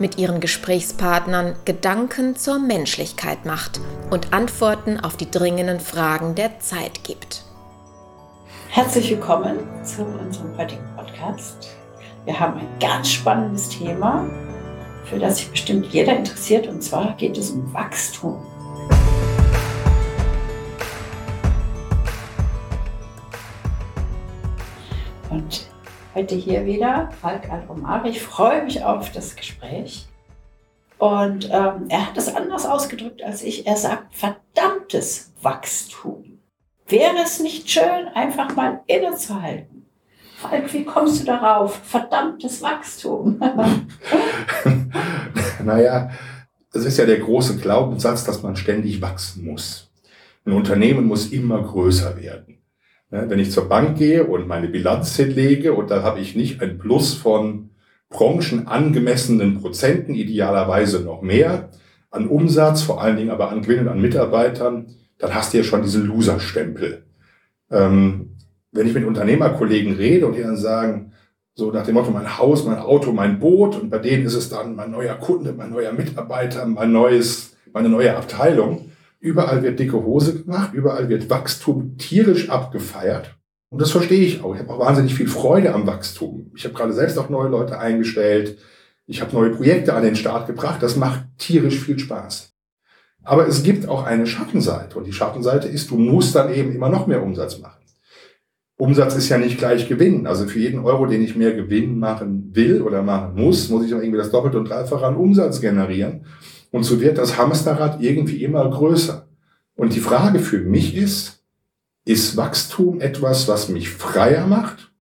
mit ihren Gesprächspartnern Gedanken zur Menschlichkeit macht und Antworten auf die dringenden Fragen der Zeit gibt. Herzlich willkommen zu unserem heutigen Podcast. Wir haben ein ganz spannendes Thema, für das sich bestimmt jeder interessiert, und zwar geht es um Wachstum. Und heute hier wieder Falk Alomar. Ich freue mich auf das Gespräch. Und ähm, er hat es anders ausgedrückt als ich. Er sagt verdammtes Wachstum. Wäre es nicht schön, einfach mal innezuhalten? Falk, wie kommst du darauf? Verdammtes Wachstum. naja, es ist ja der große Glaubenssatz, dass man ständig wachsen muss. Ein Unternehmen muss immer größer werden. Wenn ich zur Bank gehe und meine Bilanz hinlege und da habe ich nicht ein Plus von branchenangemessenen Prozenten, idealerweise noch mehr, an Umsatz, vor allen Dingen aber an Gewinnen an Mitarbeitern, dann hast du ja schon diesen Loser-Stempel. Ähm, wenn ich mit Unternehmerkollegen rede und die dann sagen, so nach dem Motto, mein Haus, mein Auto, mein Boot, und bei denen ist es dann mein neuer Kunde, mein neuer Mitarbeiter, mein neues, meine neue Abteilung, Überall wird dicke Hose gemacht, überall wird Wachstum tierisch abgefeiert. Und das verstehe ich auch. Ich habe auch wahnsinnig viel Freude am Wachstum. Ich habe gerade selbst auch neue Leute eingestellt. Ich habe neue Projekte an den Start gebracht. Das macht tierisch viel Spaß. Aber es gibt auch eine Schattenseite. Und die Schattenseite ist, du musst dann eben immer noch mehr Umsatz machen. Umsatz ist ja nicht gleich Gewinn. Also für jeden Euro, den ich mehr Gewinn machen will oder machen muss, muss ich auch irgendwie das Doppelte und Dreifache an Umsatz generieren. Und so wird das Hamsterrad irgendwie immer größer. Und die Frage für mich ist, ist Wachstum etwas, was mich freier macht?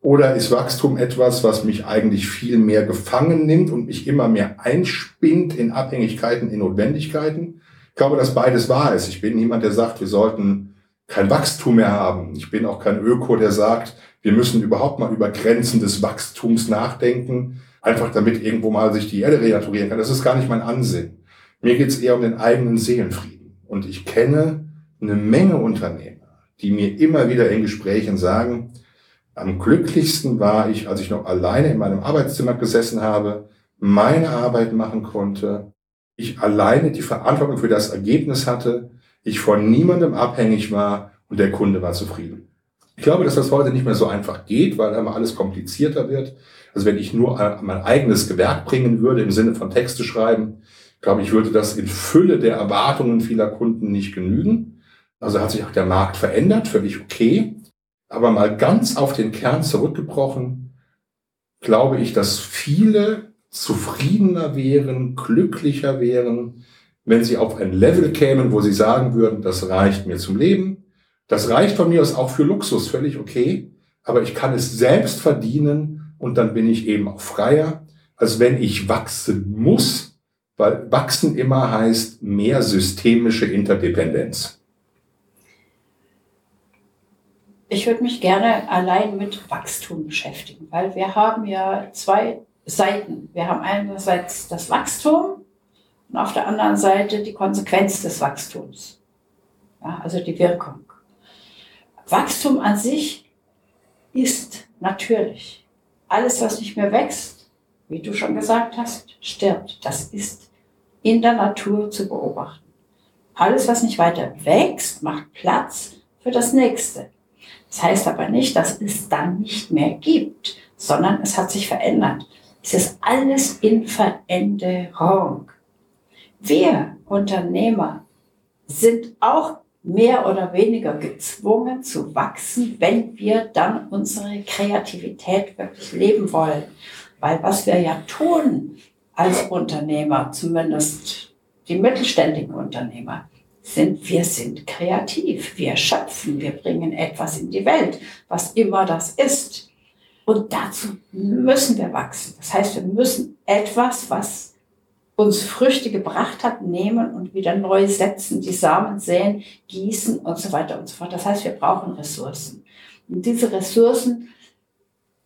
Oder ist Wachstum etwas, was mich eigentlich viel mehr gefangen nimmt und mich immer mehr einspinnt in Abhängigkeiten, in Notwendigkeiten? Ich glaube, dass beides wahr ist. Ich bin niemand, der sagt, wir sollten kein Wachstum mehr haben. Ich bin auch kein Öko, der sagt, wir müssen überhaupt mal über Grenzen des Wachstums nachdenken einfach damit irgendwo mal sich die Erde renaturieren kann. Das ist gar nicht mein Ansinn. Mir geht es eher um den eigenen Seelenfrieden. Und ich kenne eine Menge Unternehmer, die mir immer wieder in Gesprächen sagen, am glücklichsten war ich, als ich noch alleine in meinem Arbeitszimmer gesessen habe, meine Arbeit machen konnte, ich alleine die Verantwortung für das Ergebnis hatte, ich von niemandem abhängig war und der Kunde war zufrieden. Ich glaube, dass das heute nicht mehr so einfach geht, weil immer alles komplizierter wird. Also wenn ich nur mein eigenes Gewerk bringen würde im Sinne von Texte schreiben, glaube ich, würde das in Fülle der Erwartungen vieler Kunden nicht genügen. Also hat sich auch der Markt verändert, völlig okay. Aber mal ganz auf den Kern zurückgebrochen, glaube ich, dass viele zufriedener wären, glücklicher wären, wenn sie auf ein Level kämen, wo sie sagen würden, das reicht mir zum Leben. Das reicht von mir aus auch für Luxus, völlig okay. Aber ich kann es selbst verdienen und dann bin ich eben auch freier, als wenn ich wachsen muss, weil wachsen immer heißt mehr systemische Interdependenz. Ich würde mich gerne allein mit Wachstum beschäftigen, weil wir haben ja zwei Seiten. Wir haben einerseits das Wachstum und auf der anderen Seite die Konsequenz des Wachstums, ja, also die Wirkung. Wachstum an sich ist natürlich. Alles, was nicht mehr wächst, wie du schon gesagt hast, stirbt. Das ist in der Natur zu beobachten. Alles, was nicht weiter wächst, macht Platz für das nächste. Das heißt aber nicht, dass es dann nicht mehr gibt, sondern es hat sich verändert. Es ist alles in Veränderung. Wir Unternehmer sind auch mehr oder weniger gezwungen zu wachsen, wenn wir dann unsere Kreativität wirklich leben wollen. Weil was wir ja tun als Unternehmer, zumindest die mittelständigen Unternehmer, sind, wir sind kreativ, wir schöpfen, wir bringen etwas in die Welt, was immer das ist. Und dazu müssen wir wachsen. Das heißt, wir müssen etwas, was uns Früchte gebracht hat, nehmen und wieder neu setzen, die Samen säen, gießen und so weiter und so fort. Das heißt, wir brauchen Ressourcen. Und diese Ressourcen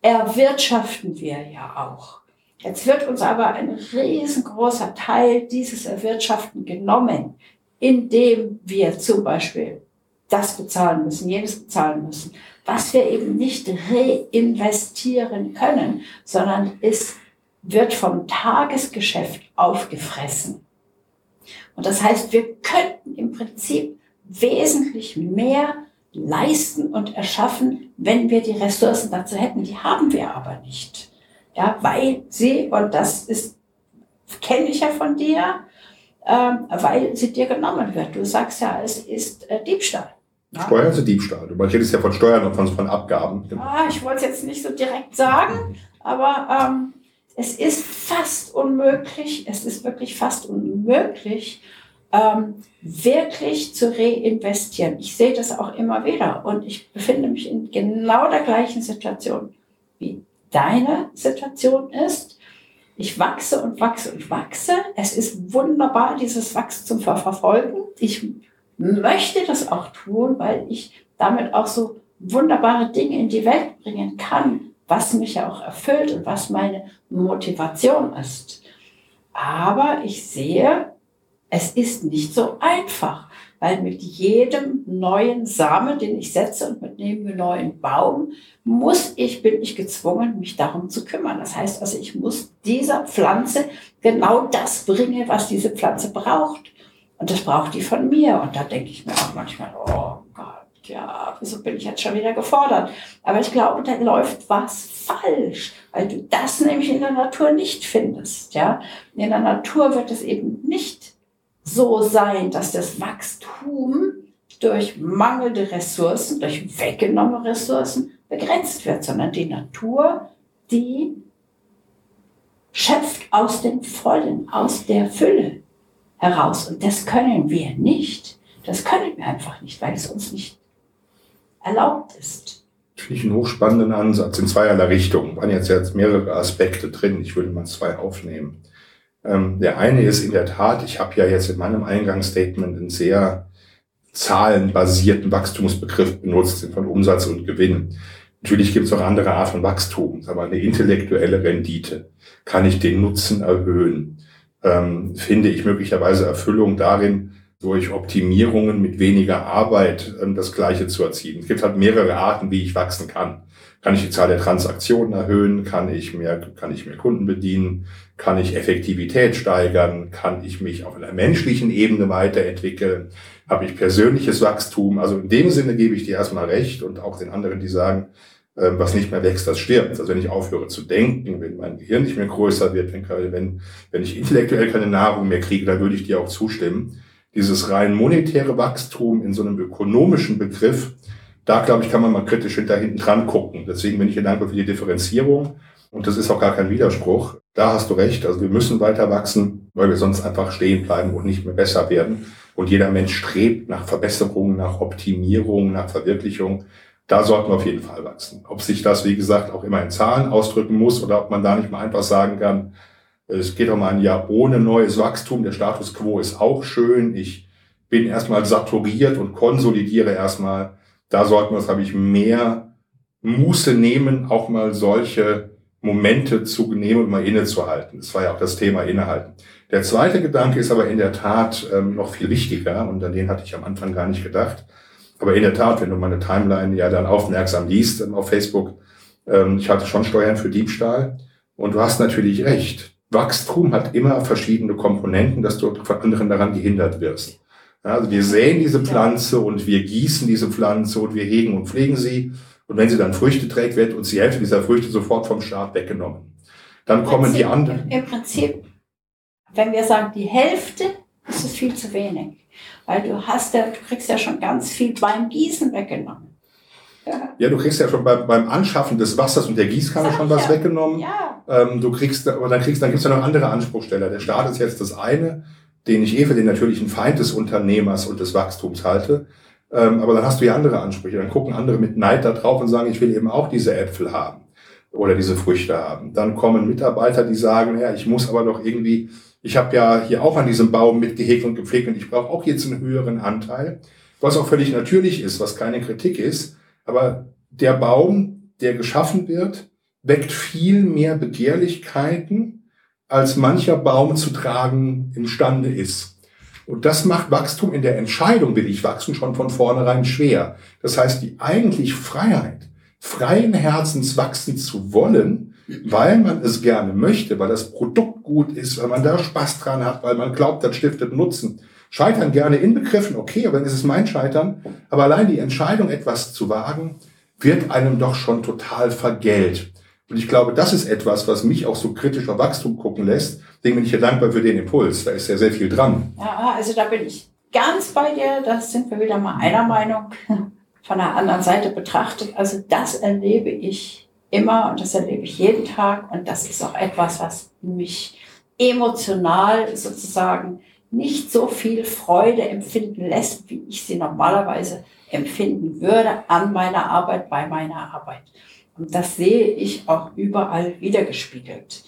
erwirtschaften wir ja auch. Jetzt wird uns aber ein riesengroßer Teil dieses Erwirtschaften genommen, indem wir zum Beispiel das bezahlen müssen, jenes bezahlen müssen, was wir eben nicht reinvestieren können, sondern es wird vom Tagesgeschäft aufgefressen. Und das heißt, wir könnten im Prinzip wesentlich mehr leisten und erschaffen, wenn wir die Ressourcen dazu hätten. Die haben wir aber nicht. Ja, weil sie, und das ist, kenne ich ja von dir, ähm, weil sie dir genommen wird. Du sagst ja, es ist äh, Diebstahl. Ja. Steuern ist Diebstahl. Du redest ja von Steuern und von, von Abgaben. Ah, ich wollte es jetzt nicht so direkt sagen, aber ähm, es ist fast unmöglich, es ist wirklich fast unmöglich, ähm, wirklich zu reinvestieren. Ich sehe das auch immer wieder und ich befinde mich in genau der gleichen Situation, wie deine Situation ist. Ich wachse und wachse und wachse. Es ist wunderbar, dieses Wachstum zu verfolgen. Ich möchte das auch tun, weil ich damit auch so wunderbare Dinge in die Welt bringen kann was mich ja auch erfüllt und was meine Motivation ist. Aber ich sehe, es ist nicht so einfach, weil mit jedem neuen Samen, den ich setze und mit jedem neuen Baum, muss ich, bin ich gezwungen, mich darum zu kümmern. Das heißt also, ich muss dieser Pflanze genau das bringen, was diese Pflanze braucht. Und das braucht die von mir. Und da denke ich mir auch manchmal, oh Gott, ja, wieso bin ich jetzt schon wieder gefordert? Aber ich glaube, da läuft was falsch, weil du das nämlich in der Natur nicht findest. Ja? In der Natur wird es eben nicht so sein, dass das Wachstum durch mangelnde Ressourcen, durch weggenommene Ressourcen begrenzt wird, sondern die Natur, die schöpft aus dem Vollen, aus der Fülle heraus. Und das können wir nicht. Das können wir einfach nicht, weil es uns nicht erlaubt ist. Finde ich einen hochspannenden Ansatz in zweierlei Richtungen. Waren jetzt jetzt mehrere Aspekte drin. Ich würde mal zwei aufnehmen. Ähm, der eine ist in der Tat, ich habe ja jetzt in meinem Eingangsstatement einen sehr zahlenbasierten Wachstumsbegriff benutzt, von Umsatz und Gewinn. Natürlich gibt es auch andere Art von Wachstum, aber eine intellektuelle Rendite. Kann ich den Nutzen erhöhen? Ähm, finde ich möglicherweise Erfüllung darin, durch Optimierungen mit weniger Arbeit ähm, das Gleiche zu erzielen. Es gibt halt mehrere Arten, wie ich wachsen kann. Kann ich die Zahl der Transaktionen erhöhen? Kann ich mehr, kann ich mehr Kunden bedienen? Kann ich Effektivität steigern? Kann ich mich auf einer menschlichen Ebene weiterentwickeln? Habe ich persönliches Wachstum? Also in dem Sinne gebe ich dir erstmal recht und auch den anderen, die sagen, ähm, was nicht mehr wächst, das stirbt. Also wenn ich aufhöre zu denken, wenn mein Gehirn nicht mehr größer wird, wenn, wenn, wenn ich intellektuell keine Nahrung mehr kriege, dann würde ich dir auch zustimmen dieses rein monetäre Wachstum in so einem ökonomischen Begriff, da glaube ich, kann man mal kritisch hinter hinten dran gucken. Deswegen bin ich dankbar für die Differenzierung. Und das ist auch gar kein Widerspruch. Da hast du recht. Also wir müssen weiter wachsen, weil wir sonst einfach stehen bleiben und nicht mehr besser werden. Und jeder Mensch strebt nach Verbesserung, nach Optimierung, nach Verwirklichung. Da sollten wir auf jeden Fall wachsen. Ob sich das, wie gesagt, auch immer in Zahlen ausdrücken muss oder ob man da nicht mal einfach sagen kann, es geht mal ein Jahr ohne neues Wachstum. Der Status quo ist auch schön. Ich bin erstmal saturiert und konsolidiere erstmal. Da sollten wir, glaube ich, mehr Muße nehmen, auch mal solche Momente zu nehmen und mal innezuhalten. Das war ja auch das Thema Innehalten. Der zweite Gedanke ist aber in der Tat ähm, noch viel wichtiger und an den hatte ich am Anfang gar nicht gedacht. Aber in der Tat, wenn du meine Timeline ja dann aufmerksam liest ähm, auf Facebook, ähm, ich hatte schon Steuern für Diebstahl und du hast natürlich recht. Wachstum hat immer verschiedene Komponenten, dass du von anderen daran gehindert wirst. Also wir säen diese Pflanze und wir gießen diese Pflanze und wir hegen und pflegen sie. Und wenn sie dann Früchte trägt, wird uns die Hälfte dieser Früchte sofort vom Staat weggenommen. Dann kommen Prinzip, die anderen. Im Prinzip, wenn wir sagen, die Hälfte, ist es viel zu wenig. Weil du hast ja, du kriegst ja schon ganz viel beim Gießen weggenommen. Ja, du kriegst ja schon beim, beim Anschaffen des Wassers und der Gießkanne schon was ja. weggenommen. Ja. Ähm, du kriegst, aber dann kriegst, dann gibt's ja noch andere Anspruchsteller. Der Staat ist jetzt das eine, den ich eh für den natürlichen Feind des Unternehmers und des Wachstums halte. Ähm, aber dann hast du ja andere Ansprüche. Dann gucken andere mit Neid da drauf und sagen, ich will eben auch diese Äpfel haben oder diese Früchte haben. Dann kommen Mitarbeiter, die sagen, ja, ich muss aber doch irgendwie Ich habe ja hier auch an diesem Baum mitgehegt und gepflegt und ich brauche auch jetzt einen höheren Anteil, was auch völlig natürlich ist, was keine Kritik ist. Aber der Baum, der geschaffen wird, weckt viel mehr Begehrlichkeiten, als mancher Baum zu tragen imstande ist. Und das macht Wachstum in der Entscheidung, will ich wachsen, schon von vornherein schwer. Das heißt, die eigentlich Freiheit, freien Herzens wachsen zu wollen, weil man es gerne möchte, weil das Produkt gut ist, weil man da Spaß dran hat, weil man glaubt, das stiftet Nutzen. Scheitern gerne inbegriffen, okay, aber dann ist es mein Scheitern. Aber allein die Entscheidung, etwas zu wagen, wird einem doch schon total vergällt. Und ich glaube, das ist etwas, was mich auch so kritisch auf Wachstum gucken lässt. Deswegen bin ich hier dankbar für den Impuls. Da ist ja sehr viel dran. Ja, also da bin ich ganz bei dir. Da sind wir wieder mal einer Meinung von der anderen Seite betrachtet. Also das erlebe ich immer und das erlebe ich jeden Tag. Und das ist auch etwas, was mich emotional sozusagen nicht so viel Freude empfinden lässt, wie ich sie normalerweise empfinden würde an meiner Arbeit, bei meiner Arbeit. Und das sehe ich auch überall wiedergespiegelt.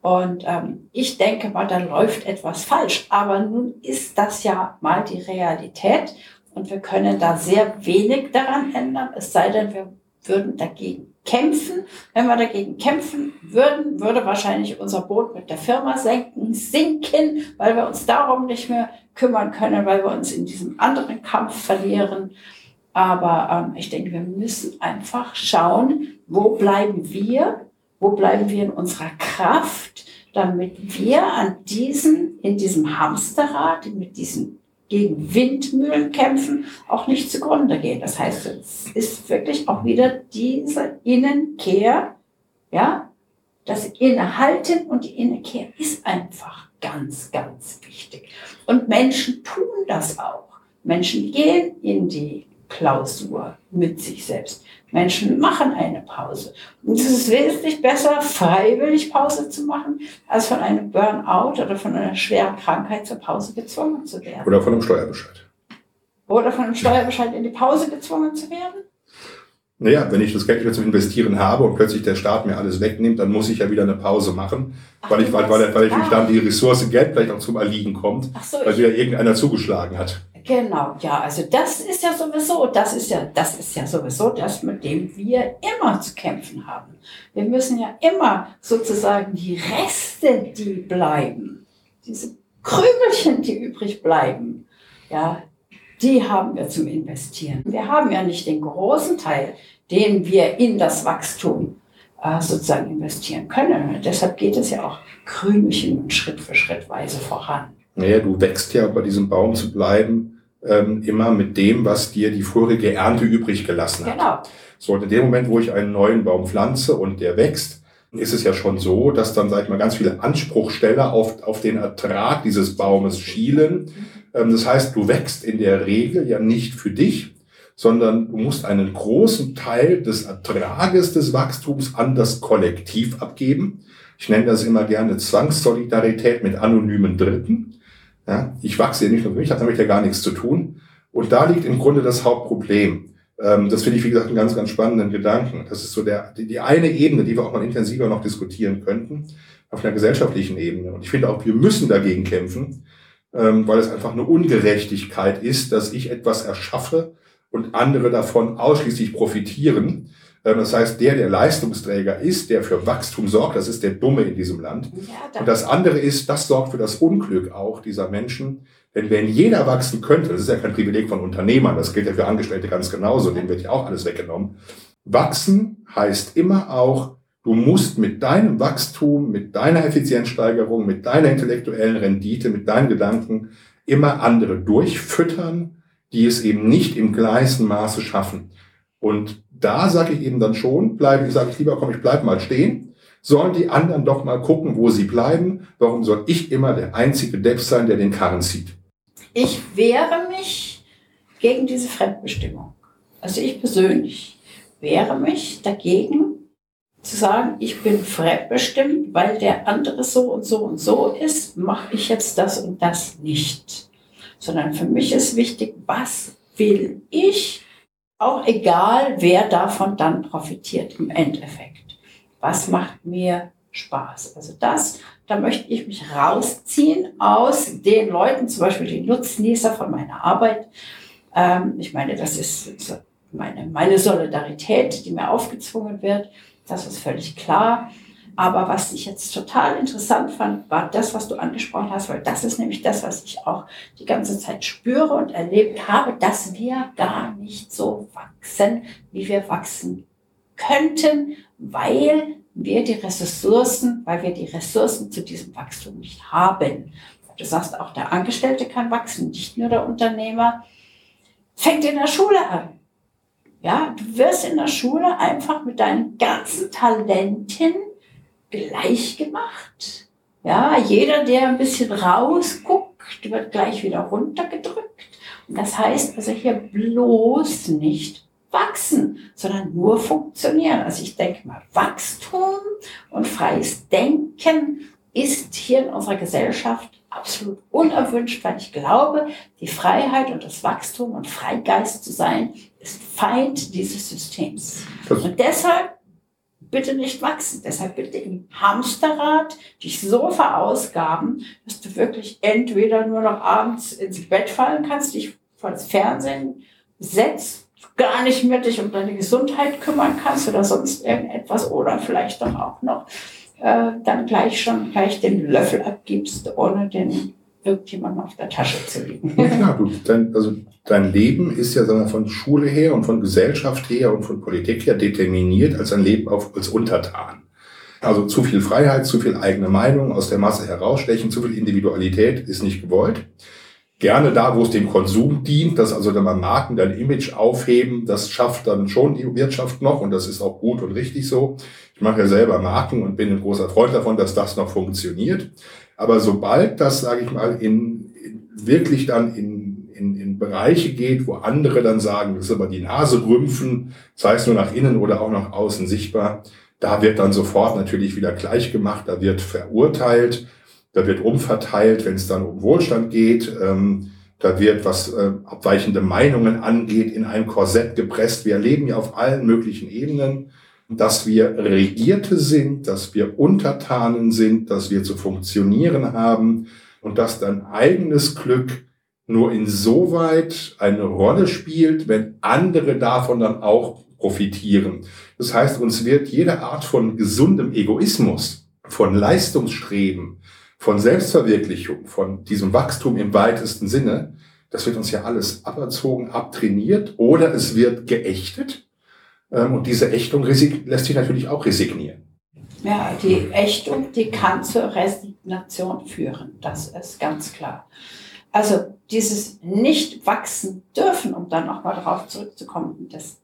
Und ähm, ich denke mal, da läuft etwas falsch. Aber nun ist das ja mal die Realität und wir können da sehr wenig daran ändern, es sei denn, wir würden dagegen kämpfen. Wenn wir dagegen kämpfen würden, würde wahrscheinlich unser Boot mit der Firma senken, sinken, weil wir uns darum nicht mehr kümmern können, weil wir uns in diesem anderen Kampf verlieren. Aber ähm, ich denke, wir müssen einfach schauen, wo bleiben wir, wo bleiben wir in unserer Kraft, damit wir an diesen, in diesem Hamsterrad, mit diesen gegen Windmühlen kämpfen, auch nicht zugrunde gehen. Das heißt, es ist wirklich auch wieder diese Innenkehr, ja, das Innehalten und die Innenkehr ist einfach ganz, ganz wichtig. Und Menschen tun das auch. Menschen gehen in die Klausur mit sich selbst. Menschen machen eine Pause. Und es ist wesentlich besser, freiwillig Pause zu machen, als von einem Burnout oder von einer schweren Krankheit zur Pause gezwungen zu werden. Oder von einem Steuerbescheid. Oder von einem Steuerbescheid in die Pause gezwungen zu werden. Naja, wenn ich das Geld wieder zum Investieren habe und plötzlich der Staat mir alles wegnimmt, dann muss ich ja wieder eine Pause machen, Ach, weil, ich, weil, weil, weil ich mich dann die Ressource Geld vielleicht auch zum Erliegen kommt, so, weil wieder irgendeiner zugeschlagen hat. Genau, ja, also das ist ja sowieso, das ist ja, das ist ja sowieso das, mit dem wir immer zu kämpfen haben. Wir müssen ja immer sozusagen die Reste, die bleiben, diese Krümelchen, die übrig bleiben, ja, die haben wir zum Investieren. Wir haben ja nicht den großen Teil, den wir in das Wachstum äh, sozusagen investieren können. Deshalb geht es ja auch Krümelchen und Schritt für Schrittweise voran. Naja, du wächst ja bei diesem Baum zu bleiben, ähm, immer mit dem, was dir die vorige Ernte übrig gelassen hat. Genau. So, in dem Moment, wo ich einen neuen Baum pflanze und der wächst, ist es ja schon so, dass dann, sag ich mal, ganz viele Anspruchsteller auf, auf den Ertrag dieses Baumes schielen. Ähm, das heißt, du wächst in der Regel ja nicht für dich, sondern du musst einen großen Teil des Ertrages des Wachstums an das Kollektiv abgeben. Ich nenne das immer gerne Zwangssolidarität mit anonymen Dritten. Ja, ich wachse ja nicht nur für mich, habe damit ja gar nichts zu tun. Und da liegt im Grunde das Hauptproblem. Ähm, das finde ich, wie gesagt, einen ganz, ganz spannenden Gedanken. Das ist so der, die, die eine Ebene, die wir auch mal intensiver noch diskutieren könnten, auf einer gesellschaftlichen Ebene. Und ich finde auch, wir müssen dagegen kämpfen, ähm, weil es einfach eine Ungerechtigkeit ist, dass ich etwas erschaffe und andere davon ausschließlich profitieren. Ähm, das heißt, der, der Leistungsträger ist, der für Wachstum sorgt, das ist der Dumme in diesem Land. Ja, und das andere ist, das sorgt für das Unglück auch dieser Menschen. Denn wenn jeder wachsen könnte, das ist ja kein Privileg von Unternehmern, das gilt ja für Angestellte ganz genauso, denen wird ja auch alles weggenommen. Wachsen heißt immer auch, du musst mit deinem Wachstum, mit deiner Effizienzsteigerung, mit deiner intellektuellen Rendite, mit deinen Gedanken immer andere durchfüttern, die es eben nicht im gleichen Maße schaffen. Und da sage ich eben dann schon, bleibe ich, sage ich lieber, komm, ich bleib mal stehen. Sollen die anderen doch mal gucken, wo sie bleiben? Warum soll ich immer der einzige Depp sein, der den Karren zieht? Ich wehre mich gegen diese Fremdbestimmung. Also ich persönlich wehre mich dagegen, zu sagen, ich bin fremdbestimmt, weil der andere so und so und so ist, mache ich jetzt das und das nicht. Sondern für mich ist wichtig, was will ich auch egal, wer davon dann profitiert im Endeffekt. Was macht mir Spaß. Also das, da möchte ich mich rausziehen aus den Leuten, zum Beispiel die Nutznießer von meiner Arbeit. Ähm, ich meine, das ist meine, meine Solidarität, die mir aufgezwungen wird. Das ist völlig klar. Aber was ich jetzt total interessant fand, war das, was du angesprochen hast, weil das ist nämlich das, was ich auch die ganze Zeit spüre und erlebt habe, dass wir gar nicht so wachsen, wie wir wachsen könnten, weil wir die Ressourcen, weil wir die Ressourcen zu diesem Wachstum nicht haben. Du sagst, auch der Angestellte kann wachsen, nicht nur der Unternehmer. Fängt in der Schule an. Ja, du wirst in der Schule einfach mit deinen ganzen Talenten gleich gemacht. Ja, jeder, der ein bisschen rausguckt, wird gleich wieder runtergedrückt. Und das heißt also hier bloß nicht wachsen, sondern nur funktionieren. Also ich denke mal, Wachstum und freies Denken ist hier in unserer Gesellschaft absolut unerwünscht, weil ich glaube, die Freiheit und das Wachstum und Freigeist zu sein, ist Feind dieses Systems. Und deshalb bitte nicht wachsen. Deshalb bitte im Hamsterrad dich so verausgaben, dass du wirklich entweder nur noch abends ins Bett fallen kannst, dich vor das Fernsehen setzt, gar nicht mehr dich um deine Gesundheit kümmern kannst oder sonst irgendetwas oder vielleicht doch auch noch äh, dann gleich schon gleich den Löffel abgibst, ohne den irgendjemandem auf der Tasche zu liegen. Ja, klar, du, dein, also dein Leben ist ja sagen wir, von Schule her und von Gesellschaft her und von Politik her determiniert als ein Leben auf, als Untertan. Also zu viel Freiheit, zu viel eigene Meinung, aus der Masse herausstechen, zu viel Individualität ist nicht gewollt. Gerne da, wo es dem Konsum dient, dass also dann mal Marken dein Image aufheben, das schafft dann schon die Wirtschaft noch und das ist auch gut und richtig so. Ich mache ja selber Marken und bin ein großer Freund davon, dass das noch funktioniert. Aber sobald das, sage ich mal, in, in wirklich dann in, in, in Bereiche geht, wo andere dann sagen, das ist aber die Nase rümpfen, sei es nur nach innen oder auch nach außen sichtbar, da wird dann sofort natürlich wieder gleich gemacht, da wird verurteilt, da wird umverteilt, wenn es dann um Wohlstand geht. Ähm, da wird, was äh, abweichende Meinungen angeht, in ein Korsett gepresst. Wir erleben ja auf allen möglichen Ebenen dass wir Regierte sind, dass wir Untertanen sind, dass wir zu funktionieren haben und dass dein eigenes Glück nur insoweit eine Rolle spielt, wenn andere davon dann auch profitieren. Das heißt, uns wird jede Art von gesundem Egoismus, von Leistungsstreben, von Selbstverwirklichung, von diesem Wachstum im weitesten Sinne, das wird uns ja alles aberzogen, abtrainiert oder es wird geächtet und diese Ächtung lässt sich natürlich auch resignieren. Ja, die Ächtung, die kann zur Resignation führen. Das ist ganz klar. Also dieses nicht wachsen dürfen, um dann nochmal darauf zurückzukommen, das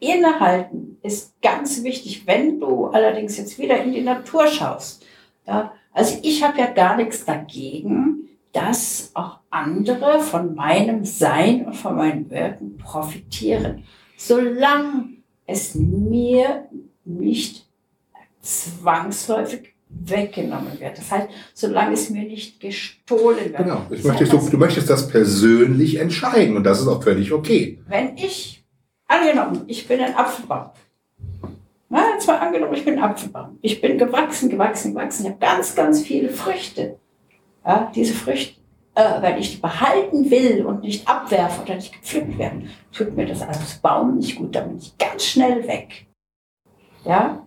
Innehalten ist ganz wichtig, wenn du allerdings jetzt wieder in die Natur schaust. Ja, also ich habe ja gar nichts dagegen, dass auch andere von meinem Sein und von meinem Wirken profitieren. Solange es mir nicht zwangsläufig weggenommen wird. Das heißt, solange es mir nicht gestohlen wird. Genau. Ich möchtest, du, du möchtest das persönlich entscheiden und das ist auch völlig okay. Wenn ich, angenommen, ich bin ein Apfelbaum. Na, jetzt mal angenommen, ich bin ein Apfelbaum. Ich bin gewachsen, gewachsen, gewachsen. Ich habe ganz, ganz viele Früchte. Ja, diese Früchte äh, wenn ich behalten will und nicht abwerfen oder nicht gepflückt werden, tut mir das als Baum nicht gut, dann bin ich ganz schnell weg. Ja?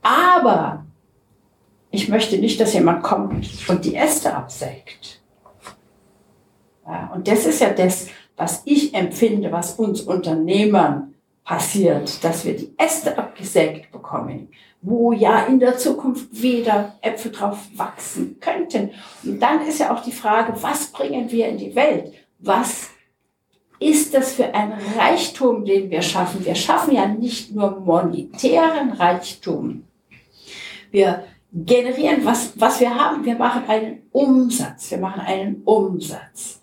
Aber ich möchte nicht, dass jemand kommt und die Äste absägt. Ja, und das ist ja das, was ich empfinde, was uns Unternehmern passiert, dass wir die Äste abgesägt bekommen, wo ja in der Zukunft wieder Äpfel drauf wachsen könnten. Und dann ist ja auch die Frage, was bringen wir in die Welt? Was ist das für ein Reichtum, den wir schaffen? Wir schaffen ja nicht nur monetären Reichtum. Wir generieren, was, was wir haben. Wir machen einen Umsatz. Wir machen einen Umsatz.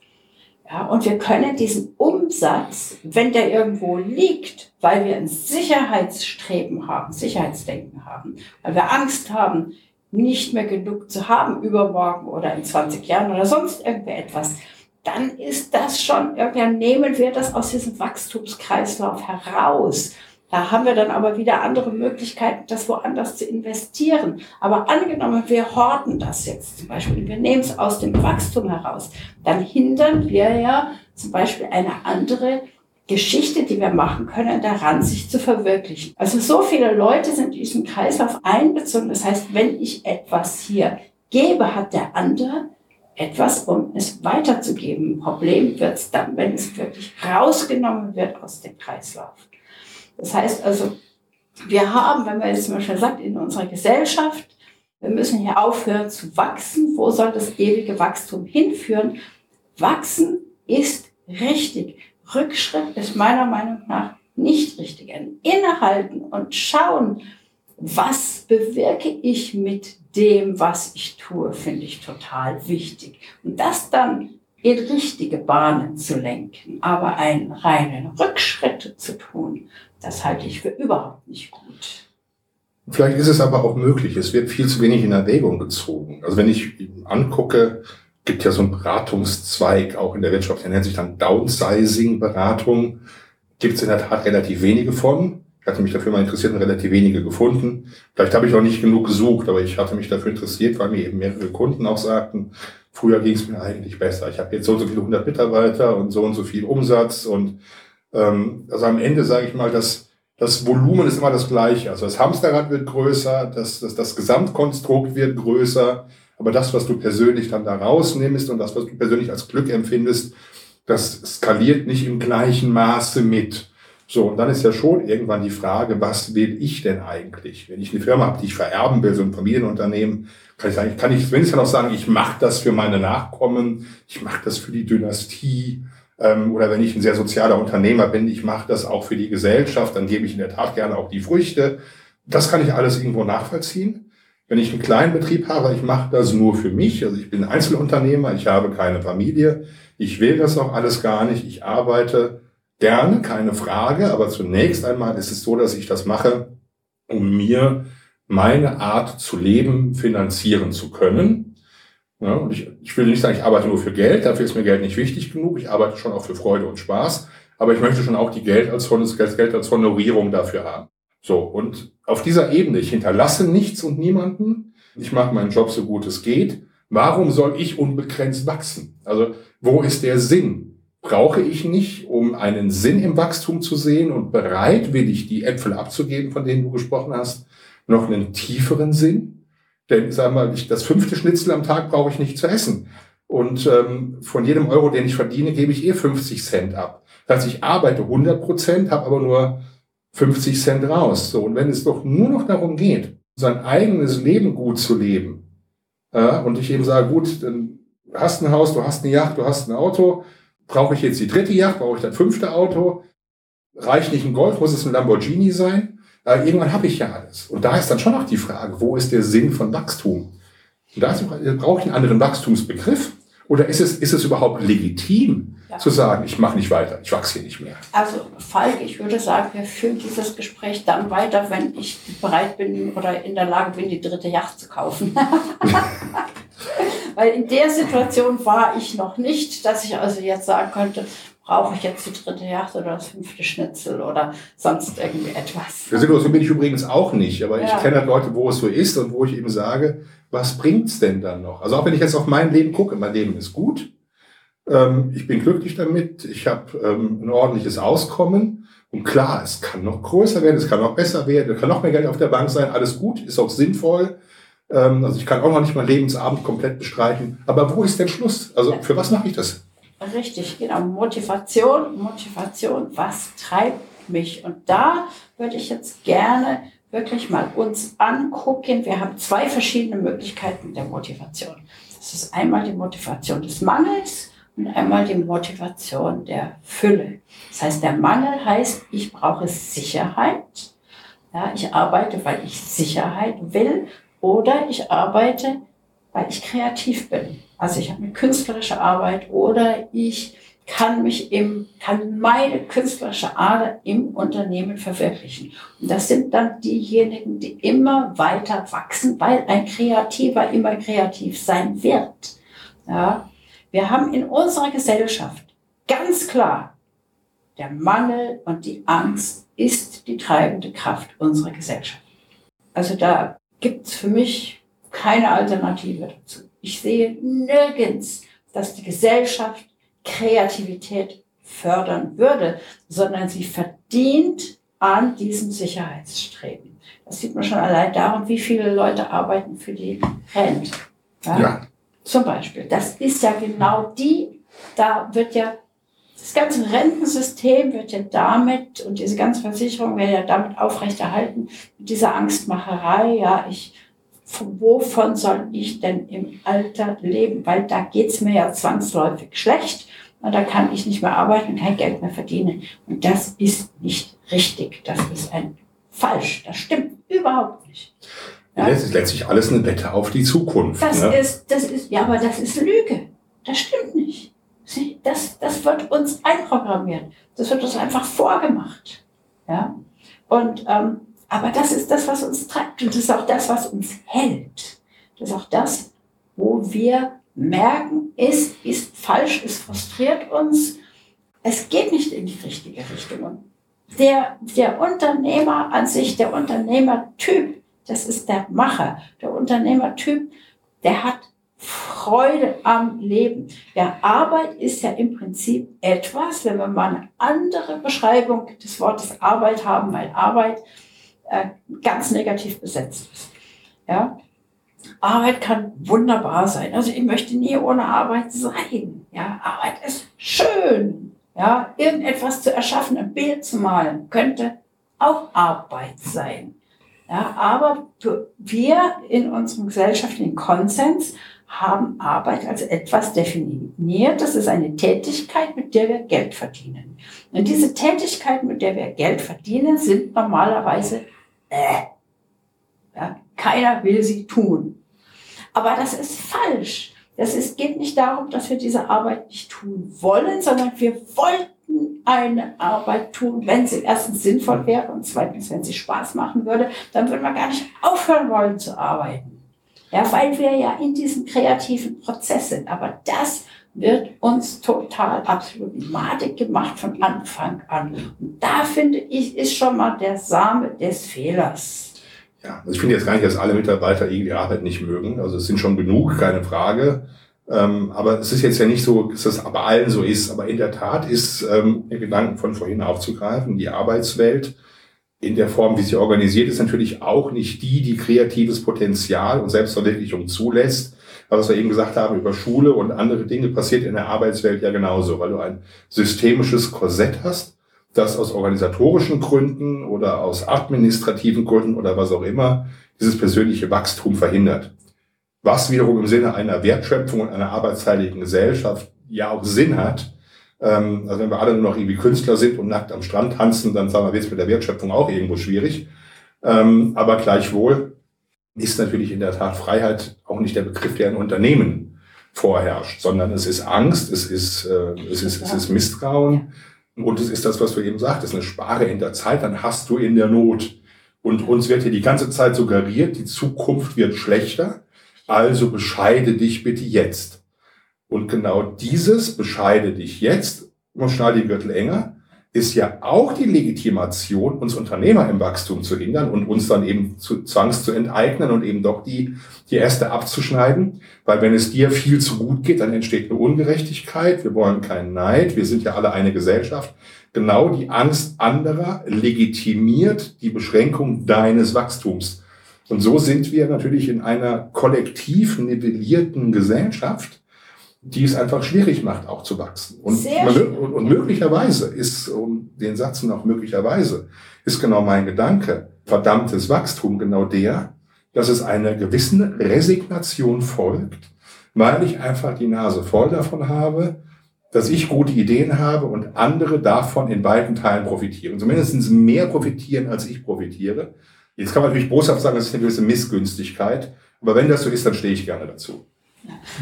Ja, und wir können diesen Umsatz, wenn der irgendwo liegt, weil wir ein Sicherheitsstreben haben, Sicherheitsdenken haben, weil wir Angst haben, nicht mehr genug zu haben übermorgen oder in 20 Jahren oder sonst irgendetwas, dann ist das schon, irgendwann nehmen wir das aus diesem Wachstumskreislauf heraus. Da haben wir dann aber wieder andere Möglichkeiten, das woanders zu investieren. Aber angenommen, wir horten das jetzt zum Beispiel, wir nehmen es aus dem Wachstum heraus, dann hindern wir ja zum Beispiel eine andere Geschichte, die wir machen können, daran, sich zu verwirklichen. Also so viele Leute sind in diesem Kreislauf einbezogen. Das heißt, wenn ich etwas hier gebe, hat der andere etwas, um es weiterzugeben. Problem wird es dann, wenn es wirklich rausgenommen wird aus dem Kreislauf. Das heißt also, wir haben, wenn man jetzt zum Beispiel sagt, in unserer Gesellschaft, wir müssen hier aufhören zu wachsen. Wo soll das ewige Wachstum hinführen? Wachsen ist richtig. Rückschritt ist meiner Meinung nach nicht richtig. Ein Innehalten und schauen, was bewirke ich mit dem, was ich tue, finde ich total wichtig. Und das dann in richtige Bahnen zu lenken, aber einen reinen Rückschritt zu tun, das halte ich für überhaupt nicht gut. Vielleicht ist es aber auch möglich. Es wird viel zu wenig in Erwägung gezogen. Also wenn ich angucke, gibt ja so einen Beratungszweig auch in der Wirtschaft, der nennt sich dann Downsizing-Beratung. Gibt es in der Tat relativ wenige von. Ich hatte mich dafür mal interessiert und relativ wenige gefunden. Vielleicht habe ich auch nicht genug gesucht, aber ich hatte mich dafür interessiert, weil mir eben mehrere Kunden auch sagten, früher ging es mir eigentlich besser. Ich habe jetzt so und so viele hundert Mitarbeiter und so und so viel Umsatz und ähm, also am Ende sage ich mal, dass das Volumen ist immer das gleiche. Also das Hamsterrad wird größer, das, das, das Gesamtkonstrukt wird größer, aber das, was du persönlich dann da rausnimmst und das, was du persönlich als Glück empfindest, das skaliert nicht im gleichen Maße mit. So, und dann ist ja schon irgendwann die Frage, was will ich denn eigentlich? Wenn ich eine Firma habe, die ich vererben will, so ein Familienunternehmen, kann ich sagen, kann ich wenigstens noch sagen, ich mache das für meine Nachkommen, ich mache das für die Dynastie. Ähm, oder wenn ich ein sehr sozialer Unternehmer bin, ich mache das auch für die Gesellschaft, dann gebe ich in der Tat gerne auch die Früchte. Das kann ich alles irgendwo nachvollziehen. Wenn ich einen kleinen Betrieb habe, ich mache das nur für mich. Also ich bin Einzelunternehmer, ich habe keine Familie, ich will das auch alles gar nicht. Ich arbeite Gerne, keine Frage, aber zunächst einmal ist es so, dass ich das mache, um mir meine Art zu leben finanzieren zu können. Ja, und ich, ich will nicht sagen, ich arbeite nur für Geld, dafür ist mir Geld nicht wichtig genug. Ich arbeite schon auch für Freude und Spaß, aber ich möchte schon auch die Geld als, das Geld als Honorierung dafür haben. So, und auf dieser Ebene, ich hinterlasse nichts und niemanden, ich mache meinen Job so gut es geht. Warum soll ich unbegrenzt wachsen? Also, wo ist der Sinn? brauche ich nicht, um einen Sinn im Wachstum zu sehen und bereitwillig die Äpfel abzugeben, von denen du gesprochen hast, noch einen tieferen Sinn. Denn sag mal, ich, das fünfte Schnitzel am Tag brauche ich nicht zu essen. Und ähm, von jedem Euro, den ich verdiene, gebe ich eh 50 Cent ab. Das heißt, ich arbeite 100 Prozent, habe aber nur 50 Cent raus. So, und wenn es doch nur noch darum geht, sein eigenes Leben gut zu leben, äh, und ich eben sage, gut, dann hast ein Haus, du hast eine Yacht, du hast ein Auto, Brauche ich jetzt die dritte Yacht? Brauche ich das fünfte Auto? Reicht nicht ein Golf? Muss es ein Lamborghini sein? Äh, irgendwann habe ich ja alles. Und da ist dann schon noch die Frage, wo ist der Sinn von Wachstum? Und da brauche ich einen anderen Wachstumsbegriff. Oder ist es, ist es überhaupt legitim ja. zu sagen, ich mache nicht weiter, ich wachse hier nicht mehr? Also Falk, ich würde sagen, wir führen dieses Gespräch dann weiter, wenn ich bereit bin oder in der Lage bin, die dritte Yacht zu kaufen. Weil in der Situation war ich noch nicht, dass ich also jetzt sagen könnte, brauche ich jetzt die dritte Yacht oder das fünfte Schnitzel oder sonst irgendwie etwas. Der Situation bin ich übrigens auch nicht, aber ja. ich kenne halt Leute, wo es so ist und wo ich eben sage, was bringt's denn dann noch? Also auch wenn ich jetzt auf mein Leben gucke, mein Leben ist gut, ähm, ich bin glücklich damit, ich habe ähm, ein ordentliches Auskommen und klar, es kann noch größer werden, es kann noch besser werden, es kann noch mehr Geld auf der Bank sein, alles gut, ist auch sinnvoll. Ähm, also ich kann auch noch nicht mein Lebensabend komplett bestreichen. Aber wo ist der Schluss? Also für was mache ich das? Richtig, genau. Motivation, Motivation, was treibt mich? Und da würde ich jetzt gerne wirklich mal uns angucken. Wir haben zwei verschiedene Möglichkeiten der Motivation. Das ist einmal die Motivation des Mangels und einmal die Motivation der Fülle. Das heißt, der Mangel heißt, ich brauche Sicherheit. Ja, ich arbeite, weil ich Sicherheit will oder ich arbeite, weil ich kreativ bin. Also ich habe eine künstlerische Arbeit oder ich kann mich im, kann meine künstlerische Ader im Unternehmen verwirklichen. Und das sind dann diejenigen, die immer weiter wachsen, weil ein Kreativer immer kreativ sein wird. Ja. Wir haben in unserer Gesellschaft ganz klar der Mangel und die Angst ist die treibende Kraft unserer Gesellschaft. Also da gibt es für mich keine Alternative dazu. Ich sehe nirgends, dass die Gesellschaft Kreativität fördern würde, sondern sie verdient an diesem Sicherheitsstreben. Das sieht man schon allein darum, wie viele Leute arbeiten für die Rente. Ja? ja. Zum Beispiel. Das ist ja genau die, da wird ja das ganze Rentensystem wird ja damit und diese ganze Versicherung wird ja damit aufrechterhalten, mit dieser Angstmacherei, ja, ich, wovon soll ich denn im Alter leben? Weil da geht's mir ja zwangsläufig schlecht und da kann ich nicht mehr arbeiten und kein Geld mehr verdienen. Und das ist nicht richtig. Das ist ein falsch. Das stimmt überhaupt nicht. Ja? Das ist letztlich alles eine Wette auf die Zukunft. Das ne? ist, das ist, ja, aber das ist Lüge. Das stimmt nicht. Das, das wird uns einprogrammiert. Das wird uns einfach vorgemacht. Ja? Und, ähm, aber das ist das, was uns treibt. Und das ist auch das, was uns hält. Das ist auch das, wo wir merken, es ist falsch, es frustriert uns. Es geht nicht in die richtige Richtung. Der, der Unternehmer an sich, der Unternehmertyp, das ist der Macher. Der Unternehmertyp, der hat Freude am Leben. Ja, Arbeit ist ja im Prinzip etwas, wenn wir mal eine andere Beschreibung des Wortes Arbeit haben, weil Arbeit äh, ganz negativ besetzt ist. Ja, Arbeit kann wunderbar sein. Also ich möchte nie ohne Arbeit sein. Ja, Arbeit ist schön. Ja, irgendetwas zu erschaffen, ein Bild zu malen, könnte auch Arbeit sein. Ja, aber wir in unserem gesellschaftlichen Konsens haben Arbeit als etwas definiert. Das ist eine Tätigkeit, mit der wir Geld verdienen. Und diese Tätigkeit, mit der wir Geld verdienen, sind normalerweise, äh, ja, keiner will sie tun. Aber das ist falsch. Ist, geht nicht darum, dass wir diese Arbeit nicht tun wollen, sondern wir wollten eine Arbeit tun, wenn sie erstens sinnvoll wäre und zweitens, wenn sie Spaß machen würde, dann würden wir gar nicht aufhören wollen zu arbeiten. Ja, weil wir ja in diesem kreativen Prozess sind. Aber das wird uns total absolut madig gemacht von Anfang an. Und da finde ich, ist schon mal der Same des Fehlers. Ja, also ich finde jetzt gar nicht, dass alle Mitarbeiter irgendwie Arbeit nicht mögen. Also es sind schon genug, keine Frage. Ähm, aber es ist jetzt ja nicht so, dass das bei allen so ist. Aber in der Tat ist ähm, der Gedanken von vorhin aufzugreifen, die Arbeitswelt in der Form, wie sie organisiert ist, natürlich auch nicht die, die kreatives Potenzial und Selbstverwirklichung zulässt. Aber was wir eben gesagt haben über Schule und andere Dinge passiert in der Arbeitswelt ja genauso, weil du ein systemisches Korsett hast, dass aus organisatorischen Gründen oder aus administrativen Gründen oder was auch immer dieses persönliche Wachstum verhindert. Was wiederum im Sinne einer Wertschöpfung und einer arbeitsteiligen Gesellschaft ja auch Sinn hat. Ähm, also wenn wir alle nur noch irgendwie Künstler sind und nackt am Strand tanzen, dann sagen wir, wird es mit der Wertschöpfung auch irgendwo schwierig. Ähm, aber gleichwohl ist natürlich in der Tat Freiheit auch nicht der Begriff, der ein Unternehmen vorherrscht, sondern es ist Angst, es ist, äh, es ist, es ist Misstrauen, und es ist das, was du eben sagtest, eine Spare in der Zeit, dann hast du in der Not. Und uns wird hier die ganze Zeit suggeriert, die Zukunft wird schlechter, also bescheide dich bitte jetzt. Und genau dieses bescheide dich jetzt, und schnall die Gürtel enger, ist ja auch die Legitimation, uns Unternehmer im Wachstum zu hindern und uns dann eben zu, zwangs zu enteignen und eben doch die, die Äste abzuschneiden. Weil wenn es dir viel zu gut geht, dann entsteht eine Ungerechtigkeit. Wir wollen keinen Neid. Wir sind ja alle eine Gesellschaft. Genau die Angst anderer legitimiert die Beschränkung deines Wachstums. Und so sind wir natürlich in einer kollektiv nivellierten Gesellschaft, die es einfach schwierig macht, auch zu wachsen. Und, und, und, möglicherweise ist, um den Satz noch möglicherweise, ist genau mein Gedanke, verdammtes Wachstum genau der, dass es einer gewissen Resignation folgt, weil ich einfach die Nase voll davon habe, dass ich gute Ideen habe und andere davon in beiden Teilen profitieren. Zumindest mehr profitieren, als ich profitiere. Jetzt kann man natürlich boshaft sagen, das ist eine gewisse Missgünstigkeit. Aber wenn das so ist, dann stehe ich gerne dazu.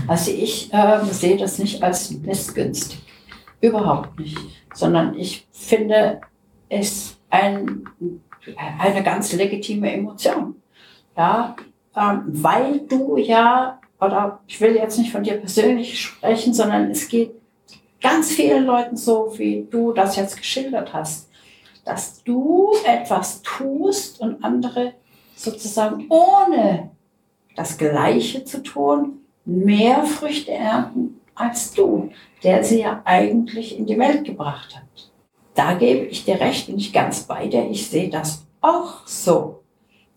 Also ich äh, sehe das nicht als missgünstig. Überhaupt nicht. Sondern ich finde es ein, eine ganz legitime Emotion. Ja, ähm, weil du ja, oder ich will jetzt nicht von dir persönlich sprechen, sondern es geht ganz vielen Leuten so, wie du das jetzt geschildert hast, dass du etwas tust und andere sozusagen ohne das Gleiche zu tun, mehr Früchte ernten als du, der sie ja eigentlich in die Welt gebracht hat. Da gebe ich dir recht, bin ich ganz bei dir. Ich sehe das auch so.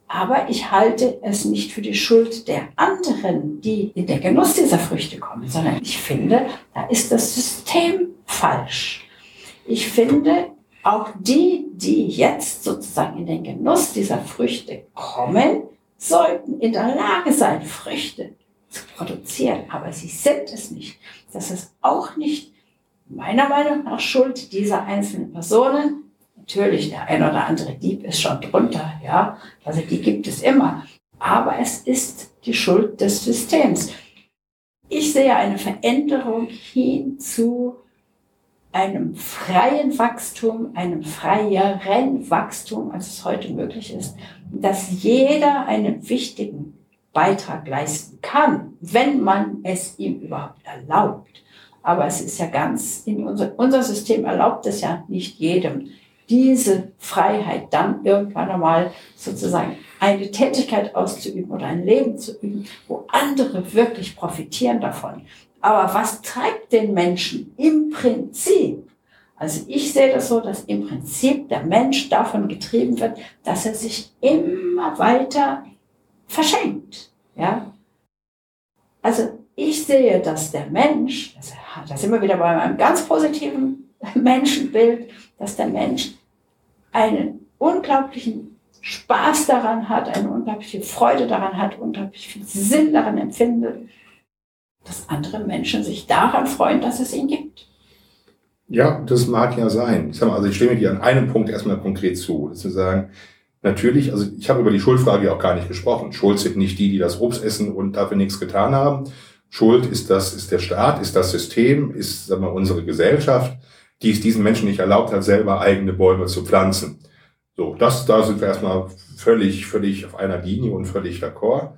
Aber ich halte es nicht für die Schuld der anderen, die in den Genuss dieser Früchte kommen, sondern ich finde, da ist das System falsch. Ich finde, auch die, die jetzt sozusagen in den Genuss dieser Früchte kommen, sollten in der Lage sein, Früchte zu produzieren. Aber sie sind es nicht. Das ist auch nicht meiner Meinung nach Schuld dieser einzelnen Personen. Natürlich, der ein oder andere Dieb ist schon drunter, ja. Also die gibt es immer. Aber es ist die Schuld des Systems. Ich sehe eine Veränderung hin zu einem freien Wachstum, einem freieren Wachstum, als es heute möglich ist, dass jeder einen wichtigen Beitrag leisten kann, wenn man es ihm überhaupt erlaubt. Aber es ist ja ganz in unser, unser System erlaubt es ja nicht jedem, diese Freiheit dann irgendwann einmal sozusagen eine Tätigkeit auszuüben oder ein Leben zu üben, wo andere wirklich profitieren davon. Aber was treibt den Menschen im Prinzip? Also ich sehe das so, dass im Prinzip der Mensch davon getrieben wird, dass er sich immer weiter verschenkt. Ja? Also ich sehe, dass der Mensch, das, da sind wir wieder bei einem ganz positiven Menschenbild, dass der Mensch einen unglaublichen Spaß daran hat, eine unglaubliche Freude daran hat, unglaublich viel Sinn daran empfindet, dass andere Menschen sich daran freuen, dass es ihn gibt. Ja, das mag ja sein. Ich sag mal, also ich stimme dir an einem Punkt erstmal konkret zu. Zu sagen, natürlich, also ich habe über die Schuldfrage auch gar nicht gesprochen. Schuld sind nicht die, die das Obst essen und dafür nichts getan haben. Schuld ist das, ist der Staat, ist das System, ist, sagen wir, unsere Gesellschaft, die es diesen Menschen nicht erlaubt hat, selber eigene Bäume zu pflanzen. So, das, da sind wir erstmal völlig, völlig auf einer Linie und völlig d'accord.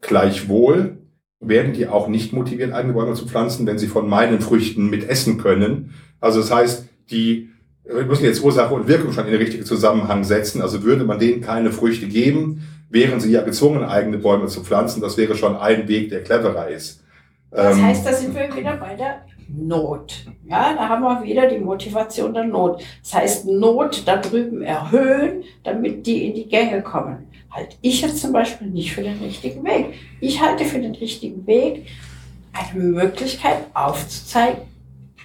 Gleichwohl werden die auch nicht motiviert, eigene Bäume zu pflanzen, wenn sie von meinen Früchten mit essen können. Also das heißt, die wir müssen jetzt Ursache und Wirkung schon in den richtigen Zusammenhang setzen. Also würde man denen keine Früchte geben, wären sie ja gezwungen, eigene Bäume zu pflanzen. Das wäre schon ein Weg, der cleverer ist. Das ähm, heißt, da sind wir wieder bei der Not. Ja, da haben wir wieder die Motivation der Not. Das heißt, Not da drüben erhöhen, damit die in die Gänge kommen halte ich jetzt zum Beispiel nicht für den richtigen Weg. Ich halte für den richtigen Weg, eine Möglichkeit aufzuzeigen,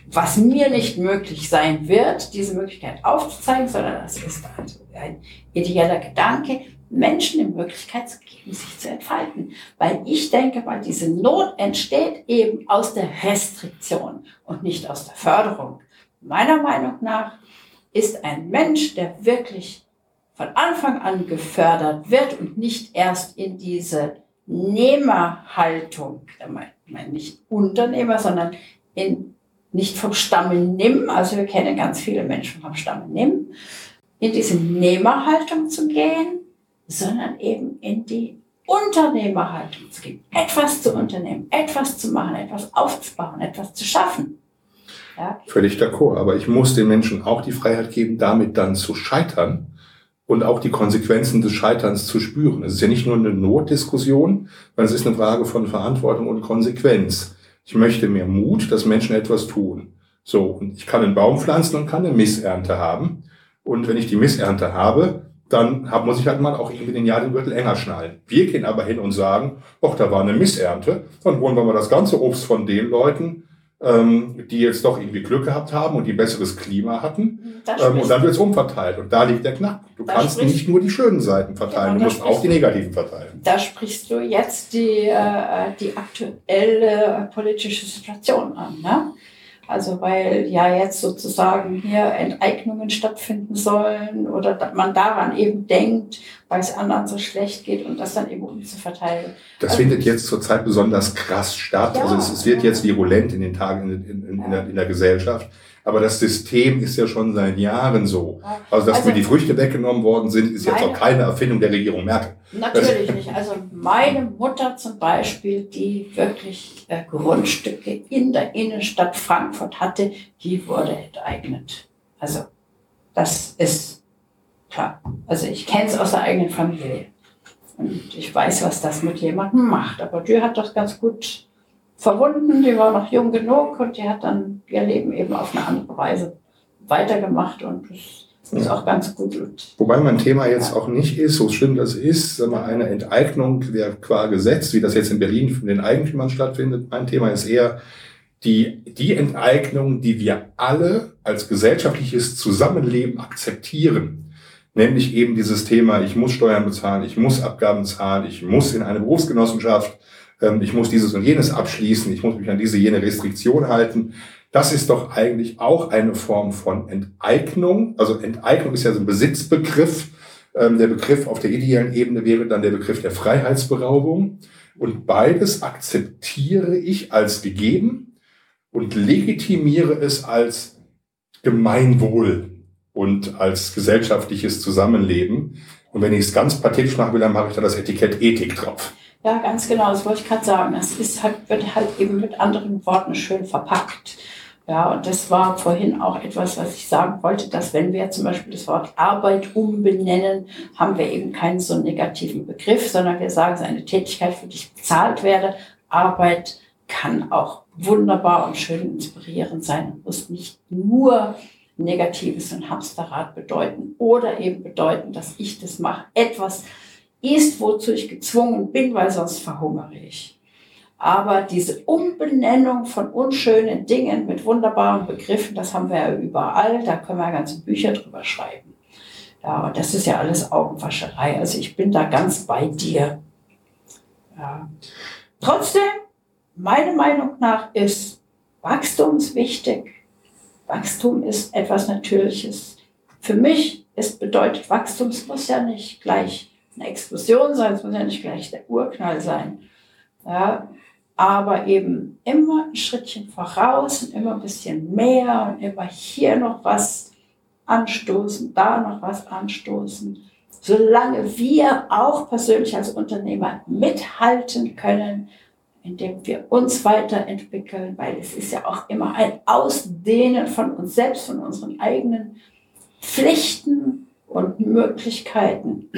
was mir nicht möglich sein wird, diese Möglichkeit aufzuzeigen, sondern das ist also ein ideeller Gedanke, Menschen die Möglichkeit zu geben, sich zu entfalten. Weil ich denke weil diese Not entsteht eben aus der Restriktion und nicht aus der Förderung. Meiner Meinung nach ist ein Mensch, der wirklich von Anfang an gefördert wird und nicht erst in diese Nehmerhaltung, ich meine nicht Unternehmer, sondern in, nicht vom Stamme nimm, also wir kennen ganz viele Menschen vom Stamme nimm, in diese Nehmerhaltung zu gehen, sondern eben in die Unternehmerhaltung zu gehen, etwas zu unternehmen, etwas zu machen, etwas aufzubauen, etwas zu schaffen. Ja? Völlig d'accord, aber ich muss den Menschen auch die Freiheit geben, damit dann zu scheitern und auch die Konsequenzen des Scheiterns zu spüren. Es ist ja nicht nur eine Notdiskussion, sondern es ist eine Frage von Verantwortung und Konsequenz. Ich möchte mehr Mut, dass Menschen etwas tun. So, und ich kann einen Baum pflanzen und kann eine Missernte haben. Und wenn ich die Missernte habe, dann muss ich halt mal auch irgendwie den Jahr den Gürtel enger schnallen. Wir gehen aber hin und sagen, ach, da war eine Missernte, dann holen wir mal das ganze Obst von den Leuten, ähm, die jetzt doch irgendwie Glück gehabt haben und die besseres Klima hatten. Ähm, und dann wird es umverteilt. Und da liegt der Knackpunkt. Du kannst nicht nur die schönen Seiten verteilen, genau, du musst auch die negativen verteilen. Da sprichst du jetzt die, äh, die aktuelle politische Situation an. Ne? Also weil ja jetzt sozusagen hier Enteignungen stattfinden sollen oder man daran eben denkt, weil es anderen so schlecht geht und das dann eben umzuverteilen. Das also, findet jetzt zurzeit besonders krass statt. Ja, also es, es wird ja. jetzt virulent in den Tagen in, in, in, ja. der, in der Gesellschaft. Aber das System ist ja schon seit Jahren so. Also, dass also, mir die Früchte weggenommen worden sind, ist jetzt auch keine Erfindung der Regierung Merkel. Natürlich nicht. Also meine Mutter zum Beispiel, die wirklich äh, Grundstücke in der Innenstadt Frankfurt hatte, die wurde enteignet. Also das ist klar. Also ich kenne es aus der eigenen Familie. Und ich weiß, was das mit jemandem macht. Aber die hat das ganz gut verwunden, die war noch jung genug und die hat dann ihr Leben eben auf eine andere Weise weitergemacht und das ist auch ganz gut. Wobei mein Thema jetzt auch nicht ist, so schlimm das ist, sagen wir, eine Enteignung der qua Gesetz, wie das jetzt in Berlin von den Eigentümern stattfindet. Mein Thema ist eher die, die Enteignung, die wir alle als gesellschaftliches Zusammenleben akzeptieren. Nämlich eben dieses Thema, ich muss Steuern bezahlen, ich muss Abgaben zahlen, ich muss in eine Berufsgenossenschaft, ich muss dieses und jenes abschließen, ich muss mich an diese jene Restriktion halten. Das ist doch eigentlich auch eine Form von Enteignung. Also Enteignung ist ja so ein Besitzbegriff. Ähm, der Begriff auf der ideellen Ebene wäre dann der Begriff der Freiheitsberaubung. Und beides akzeptiere ich als gegeben und legitimiere es als Gemeinwohl und als gesellschaftliches Zusammenleben. Und wenn ich es ganz pathetisch machen will, dann mache ich da das Etikett Ethik drauf. Ja, ganz genau, das wollte ich gerade sagen. Es ist halt, wird halt eben mit anderen Worten schön verpackt. Ja, und das war vorhin auch etwas, was ich sagen wollte, dass wenn wir zum Beispiel das Wort Arbeit umbenennen, haben wir eben keinen so negativen Begriff, sondern wir sagen, es ist eine Tätigkeit, für die ich bezahlt werde. Arbeit kann auch wunderbar und schön inspirierend sein und muss nicht nur Negatives und Hamsterrad bedeuten oder eben bedeuten, dass ich das mache. Etwas, ist, wozu ich gezwungen bin, weil sonst verhungere ich. Aber diese Umbenennung von unschönen Dingen mit wunderbaren Begriffen, das haben wir ja überall, da können wir ganze Bücher drüber schreiben. Ja, das ist ja alles Augenwascherei. Also ich bin da ganz bei dir. Ja. Trotzdem, meine Meinung nach ist Wachstum wichtig. Wachstum ist etwas Natürliches. Für mich ist bedeutet Wachstum, es muss ja nicht gleich eine Explosion sein, es muss ja nicht gleich der Urknall sein. Ja, aber eben immer ein Schrittchen voraus und immer ein bisschen mehr und immer hier noch was anstoßen, da noch was anstoßen. Solange wir auch persönlich als Unternehmer mithalten können, indem wir uns weiterentwickeln, weil es ist ja auch immer ein Ausdehnen von uns selbst, von unseren eigenen Pflichten und Möglichkeiten.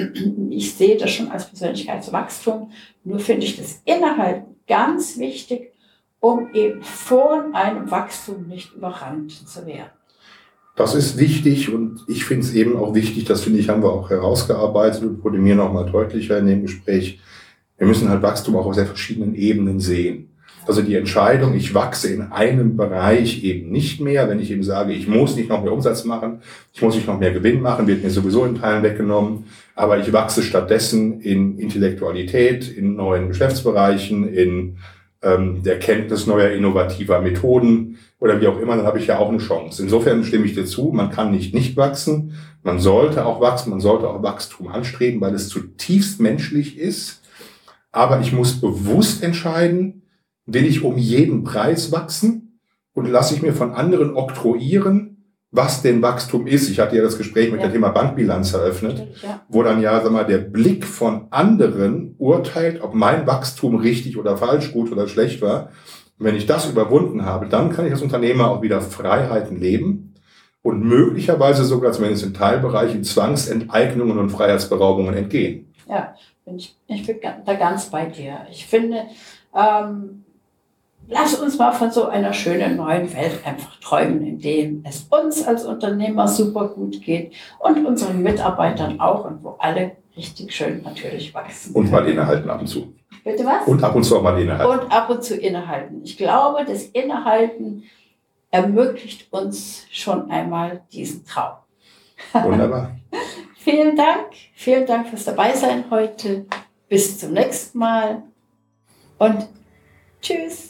Ich sehe das schon als Persönlichkeitswachstum. Nur finde ich das Inhalt ganz wichtig, um eben von einem Wachstum nicht überrannt zu werden. Das ist wichtig und ich finde es eben auch wichtig, das finde ich, haben wir auch herausgearbeitet und wurde mir nochmal deutlicher in dem Gespräch. Wir müssen halt Wachstum auch auf sehr verschiedenen Ebenen sehen. Also die Entscheidung, ich wachse in einem Bereich eben nicht mehr, wenn ich eben sage, ich muss nicht noch mehr Umsatz machen, ich muss nicht noch mehr Gewinn machen, wird mir sowieso in Teilen weggenommen, aber ich wachse stattdessen in Intellektualität, in neuen Geschäftsbereichen, in ähm, der Kenntnis neuer innovativer Methoden oder wie auch immer, dann habe ich ja auch eine Chance. Insofern stimme ich dir zu, man kann nicht nicht wachsen, man sollte auch wachsen, man sollte auch Wachstum anstreben, weil es zutiefst menschlich ist, aber ich muss bewusst entscheiden, will ich um jeden Preis wachsen und lasse ich mir von anderen oktroyieren, was denn Wachstum ist. Ich hatte ja das Gespräch mit ja. dem Thema Bankbilanz eröffnet, ja. wo dann ja, sag mal, der Blick von anderen urteilt, ob mein Wachstum richtig oder falsch, gut oder schlecht war. Und wenn ich das überwunden habe, dann kann ich als Unternehmer auch wieder Freiheiten leben und möglicherweise sogar zumindest in Teilbereichen Zwangsenteignungen und Freiheitsberaubungen entgehen. Ja, bin ich, ich bin da ganz bei dir. Ich finde, ähm, lass uns mal von so einer schönen neuen Welt einfach träumen, in dem es uns als Unternehmer super gut geht und unseren Mitarbeitern auch und wo alle richtig schön natürlich wachsen. Und mal innehalten ab und zu. Bitte was? Und ab und zu auch mal innehalten. Und ab und zu innehalten. Ich glaube, das Innehalten ermöglicht uns schon einmal diesen Traum. Wunderbar. vielen Dank. Vielen Dank fürs Dabeisein heute. Bis zum nächsten Mal. Und tschüss.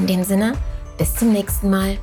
In dem Sinne, bis zum nächsten Mal.